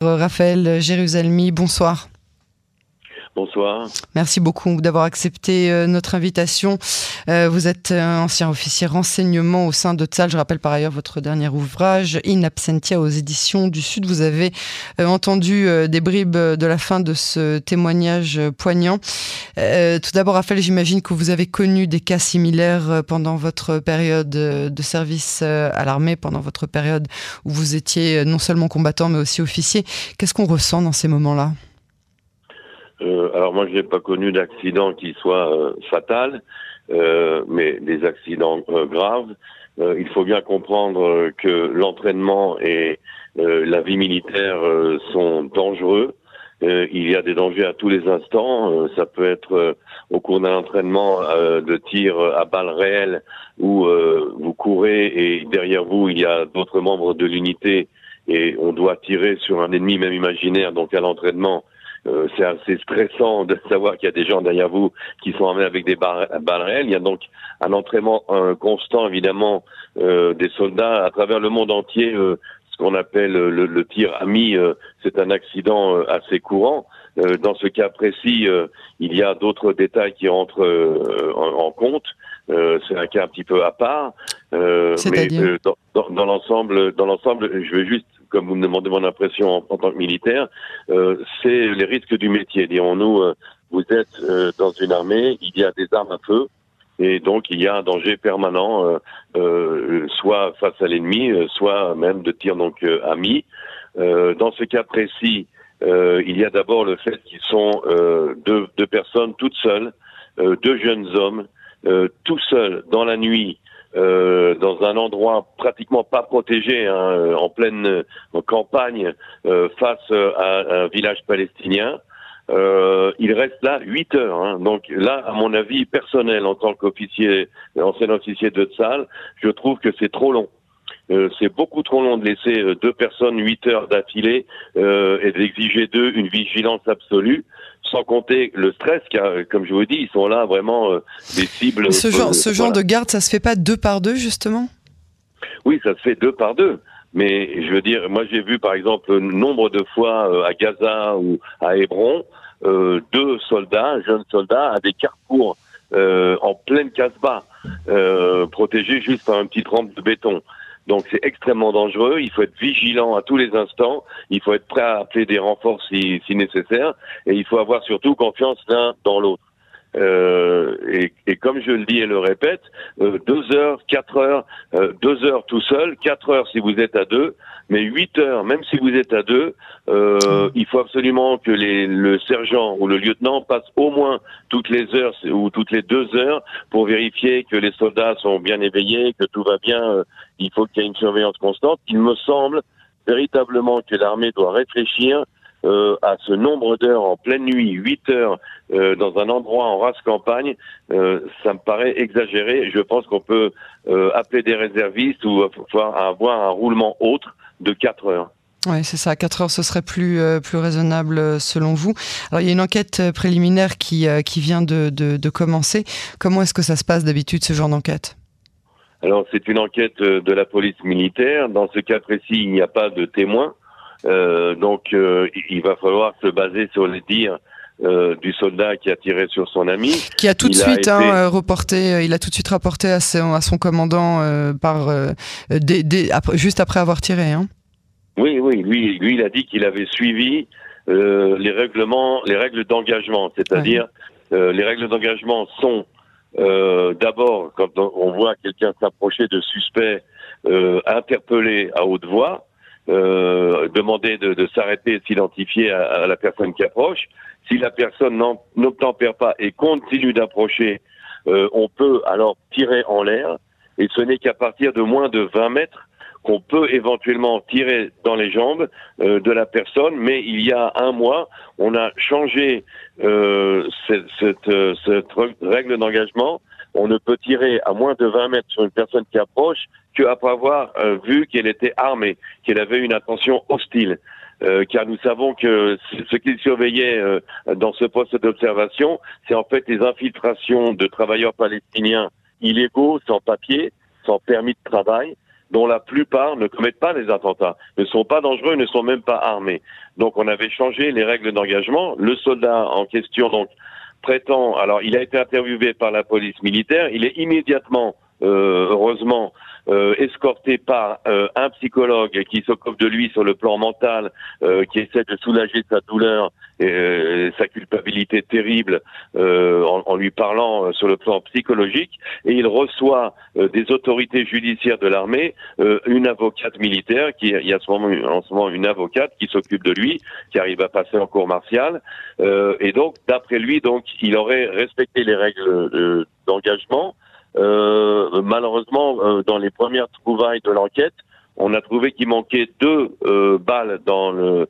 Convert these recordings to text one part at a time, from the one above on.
Raphaël Jérusalemi, bonsoir. Bonsoir. Merci beaucoup d'avoir accepté euh, notre invitation. Euh, vous êtes ancien officier renseignement au sein de TSAL. Je rappelle par ailleurs votre dernier ouvrage, In Absentia aux éditions du Sud. Vous avez euh, entendu des bribes de la fin de ce témoignage poignant. Tout d'abord, Raphaël, j'imagine que vous avez connu des cas similaires pendant votre période de service à l'armée, pendant votre période où vous étiez non seulement combattant mais aussi officier. Qu'est-ce qu'on ressent dans ces moments-là? Euh, alors moi, je n'ai pas connu d'accident qui soit euh, fatal, euh, mais des accidents euh, graves. il faut bien comprendre que l'entraînement et la vie militaire sont dangereux. Il y a des dangers à tous les instants. ça peut être au cours d'un entraînement de tir à balles réelles où vous courez et derrière vous il y a d'autres membres de l'unité et on doit tirer sur un ennemi même imaginaire. Donc à l'entraînement, euh, c'est assez stressant de savoir qu'il y a des gens derrière vous qui sont armés avec des balles réelles. Il y a donc un entraînement constant, évidemment, euh, des soldats à travers le monde entier. Euh, ce qu'on appelle le, tir ami, c'est un accident assez courant. dans ce cas précis, il y a d'autres détails qui rentrent en, compte. c'est un cas un petit peu à part. mais dans, dans l'ensemble, dans l'ensemble, je veux juste comme vous me demandez mon impression en, tant que militaire, euh, c'est les risques du métier. Dirons-nous, euh, vous êtes euh, dans une armée, il y a des armes à feu, et donc il y a un danger permanent, soit face à l'ennemi, soit même de tir donc ami. dans ce cas précis, il y a d'abord le fait qu'ils sont deux, deux, personnes toutes seules, deux jeunes hommes, tout seuls dans la nuit, euh, dans un endroit pratiquement pas protégé, hein, euh, en pleine euh, campagne, face à un village palestinien. Il reste là huit heures. Hein. Donc là, à mon avis personnel, en tant qu'officier, ancien officier de salle, je trouve que c'est trop long. c'est beaucoup trop long de laisser deux personnes huit heures d'affilée et d'exiger d'eux une vigilance absolue sans compter le stress, car comme je vous dis, ils sont là vraiment euh, des cibles. Ce genre, ce genre de garde, ça se fait pas deux par deux justement? Oui, ça se fait deux par deux. Mais je veux dire, moi j'ai vu par exemple nombre de fois euh, à Gaza ou à Hébron euh, deux soldats, jeunes soldats, à des carrefours en pleine casse-bas, protégés juste par un petit trempe de béton. Donc c'est extrêmement dangereux, il faut être vigilant à tous les instants, il faut être prêt à appeler des renforts si, si nécessaire, et il faut avoir surtout confiance l'un dans l'autre. Euh, et, comme je le dis et le répète, euh, deux heures, quatre heures, euh, deux heures tout seul, quatre heures si vous êtes à deux, mais huit heures, même si vous êtes à deux, il faut absolument que le sergent ou le lieutenant passe au moins toutes les heures ou toutes les deux heures pour vérifier que les soldats sont bien éveillés, que tout va bien. Il faut qu'il y ait une surveillance constante. Il me semble véritablement que l'armée doit réfléchir euh, à ce nombre d'heures en pleine nuit, 8 heures euh, dans un endroit en race campagne, euh, ça me paraît exagéré. Je pense qu'on peut appeler des réservistes ou avoir un roulement autre de 4 heures. Oui, c'est ça. 4 heures, ce serait plus, plus raisonnable selon vous. Alors, il y a une enquête préliminaire qui, qui vient de, de, de commencer. Comment est-ce que ça se passe d'habitude, ce genre d'enquête? Alors, c'est une enquête de la police militaire. Dans ce cas précis, il n'y a pas de témoins. Euh, donc, euh, il va falloir se baser sur les dires euh, du soldat qui a tiré sur son ami. Qui a tout de suite hein, reporté, il a tout de suite rapporté à son, à son commandant par juste après avoir tiré. Hein. Oui, oui, lui, lui, il a dit qu'il avait suivi les règlements, les règles d'engagement, c'est-à-dire les règles d'engagement sont d'abord quand on voit quelqu'un s'approcher de suspect, interpellé à haute voix euh, demander de, de s'arrêter et de s'identifier à, la personne qui approche. Si la personne n'obtempère pas et continue d'approcher, euh, on peut alors tirer en l'air. Et ce n'est qu'à partir de moins de 20 mètres qu'on peut éventuellement tirer dans les jambes euh, de la personne, mais il y a un mois, on a changé euh, cette, cette, euh, cette, règle d'engagement. On ne peut tirer à moins de 20 mètres sur une personne qui approche qu'après avoir euh, vu qu'elle était armée, qu'elle avait une attention hostile. Euh, car nous savons que ce qu'il surveillait euh, dans ce poste d'observation, c'est en fait les infiltrations de travailleurs palestiniens illégaux, sans papier, sans permis de travail, dont la plupart ne commettent pas les attentats, ne sont pas dangereux, ne sont même pas armés. Donc on avait changé les règles d'engagement. Le soldat en question donc prétend, alors il a été interviewé par la police militaire, il est immédiatement, euh, heureusement, euh, escorté par euh, un psychologue qui s'occupe de lui sur le plan mental, euh, qui essaie de soulager sa douleur et sa culpabilité terrible en, en, lui parlant sur le plan psychologique, et il reçoit des autorités judiciaires de l'armée, une avocate militaire, qui il y a ce moment, en ce moment une avocate qui s'occupe de lui, qui arrive à passer en cour martiale, et donc d'après lui, donc il aurait respecté les règles d'engagement. Euh, malheureusement, euh, dans les premières trouvailles de l'enquête, on a trouvé qu'il manquait deux euh, balles dans le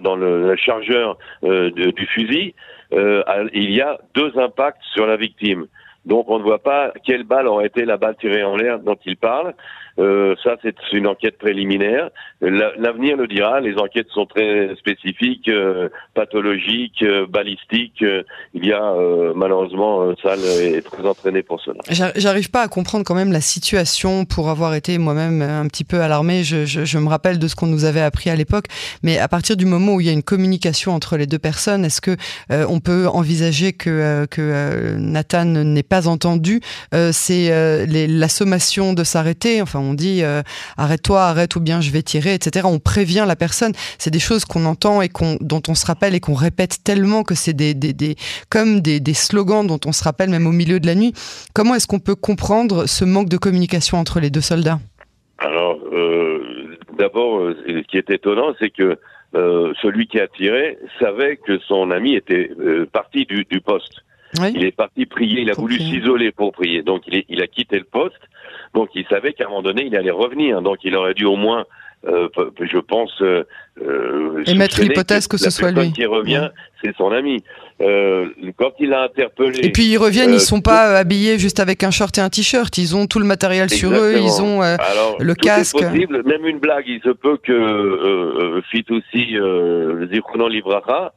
dans le, chargeur du fusil. il y a deux impacts sur la victime. Donc on ne voit pas quelle balle aurait été la balle tirée en l'air dont il parle. Euh, ça, c'est une enquête préliminaire. L'avenir le dira. Les enquêtes sont très spécifiques, euh, pathologiques, euh, balistiques. il y a malheureusement, Salle est très entraîné pour cela. J'arrive pas à comprendre quand même la situation pour avoir été moi-même un petit peu alarmé. Je, je, me rappelle de ce qu'on nous avait appris à l'époque. Mais à partir du moment où il y a une communication entre les deux personnes, est-ce que on peut envisager que, que Nathan n'ait pas entendu C'est la sommation de s'arrêter? Enfin, on dit euh, arrête-toi, arrête ou bien je vais tirer, etc. On prévient la personne. C'est des choses qu'on entend et dont on se rappelle et qu'on répète tellement que c'est des, comme des, slogans dont on se rappelle même au milieu de la nuit. Comment est-ce qu'on peut comprendre ce manque de communication entre les deux soldats? Alors, euh, d'abord, euh, ce qui est étonnant, c'est que celui qui a tiré savait que son ami était parti du poste. Il est parti prier, il a voulu s'isoler pour prier. Donc il, est, il a quitté le poste. Donc il savait qu'à un moment donné, il allait revenir. Donc il aurait dû au moins, euh, je pense, euh, euh émettre l'hypothèse que, ce soit lui. qui revient, c'est son ami. Euh, quand il a interpellé. Et puis ils reviennent, ils sont pas habillés juste avec un short et un t-shirt. Ils ont tout le matériel sur eux, ils ont le casque. possible. Même une blague, il se peut que euh, fit aussi euh, Zichronon Libracha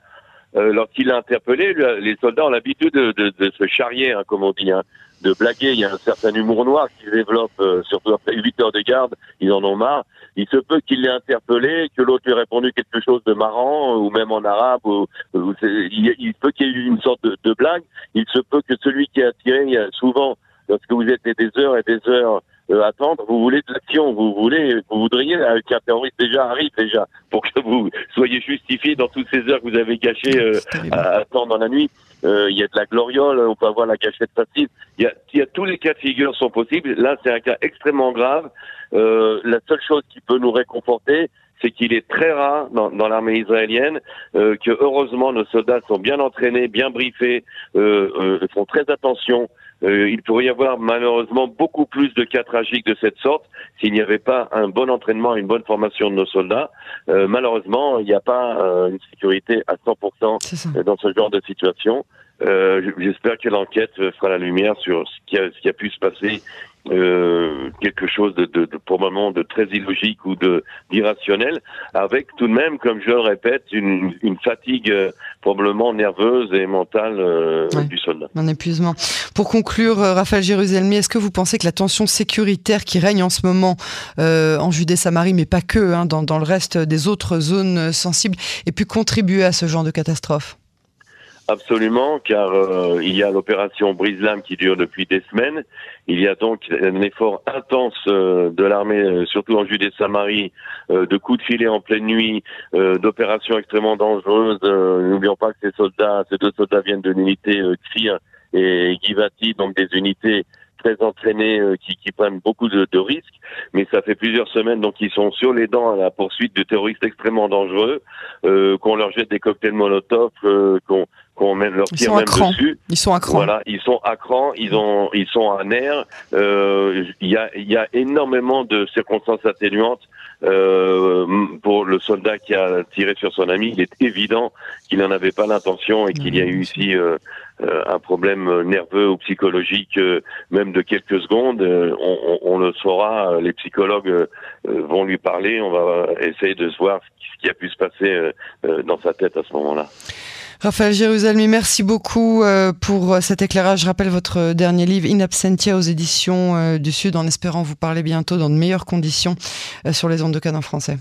euh, lorsqu'il a interpellé, les soldats ont l'habitude de, de, de, se charrier, hein, comme on dit, hein, de blaguer. Il y a un certain humour noir qui se développe, euh, surtout après 8 heures de garde. Ils en ont marre. Il se peut qu'il l'ait interpellé, que l'autre ait répondu quelque chose de marrant, ou même en arabe. Ou, il, il, peut qu'il y ait eu une sorte de, de, blague. Il se peut que celui qui a tiré, a souvent, lorsque vous êtes des heures et des heures euh, attendre, vous voulez de l'action, vous voulez, vous voudriez qu'un terroriste déjà arrive déjà pour que vous soyez justifié dans toutes ces heures que vous avez gâchées euh, à attendre dans la nuit. Euh, il y a de la gloriole, on peut avoir la cachette facile. Il y a, y a tous les cas de figure sont possibles. Là, c'est un cas extrêmement grave. la seule chose qui peut nous réconforter, c'est qu'il est très rare dans, dans l'armée israélienne euh, que heureusement nos soldats sont bien entraînés, bien briefés, euh, font très attention euh, il pourrait y avoir malheureusement beaucoup plus de cas tragiques de cette sorte s'il n'y avait pas un bon entraînement, une bonne formation de nos soldats. Euh, malheureusement, il n'y a pas euh, une sécurité à 100% dans ce genre de situation. J'espère que l'enquête fera la lumière sur ce qui a, ce qui a pu se passer euh, quelque chose de, de, de, probablement de très illogique ou de d'irrationnel, avec tout de même, comme je le répète, une, une fatigue euh, probablement nerveuse et mentale euh, du soldat. Un épuisement. Pour conclure, Raphaël Jérusalemi, est-ce que vous pensez que la tension sécuritaire qui règne en ce moment en Judée-Samarie, mais pas que, hein, dans, dans le reste des autres zones sensibles, ait pu contribuer à ce genre de catastrophe? Absolument, car euh, il y a l'opération Brise-Lame qui dure depuis des semaines. Il y a donc un effort intense euh, de l'armée, euh, surtout en Judée-Samarie, de coups de filet en pleine nuit, d'opérations extrêmement dangereuses. N'oublions pas que ces soldats, ces deux soldats viennent de l'unité Kfir et Givati, donc des unités très entraînés euh, qui, qui, prennent beaucoup de, de, risques, mais ça fait plusieurs semaines donc ils sont sur les dents à la poursuite de terroristes extrêmement dangereux, euh, qu'on leur jette des cocktails Molotov, euh, qu'on qu'on met leur tire même dessus. Ils sont à cran. Voilà, ils sont à cran, ils ont, ils sont à nerfs. Euh, il y a, il y a énormément de circonstances atténuantes euh, pour le soldat qui a tiré sur son ami. Il est évident qu'il n'en avait pas l'intention et qu'il y a eu ici euh, euh, un problème nerveux ou psychologique, même de quelques secondes. On, on, le saura. Les psychologues vont lui parler. On va essayer de voir ce qui a pu se passer dans sa tête à ce moment-là. Raphaël Jérusalemi, merci beaucoup pour cet éclairage. Je rappelle votre dernier livre In Absentia aux éditions du Sud en espérant vous parler bientôt dans de meilleures conditions sur les ondes de Cannes en français.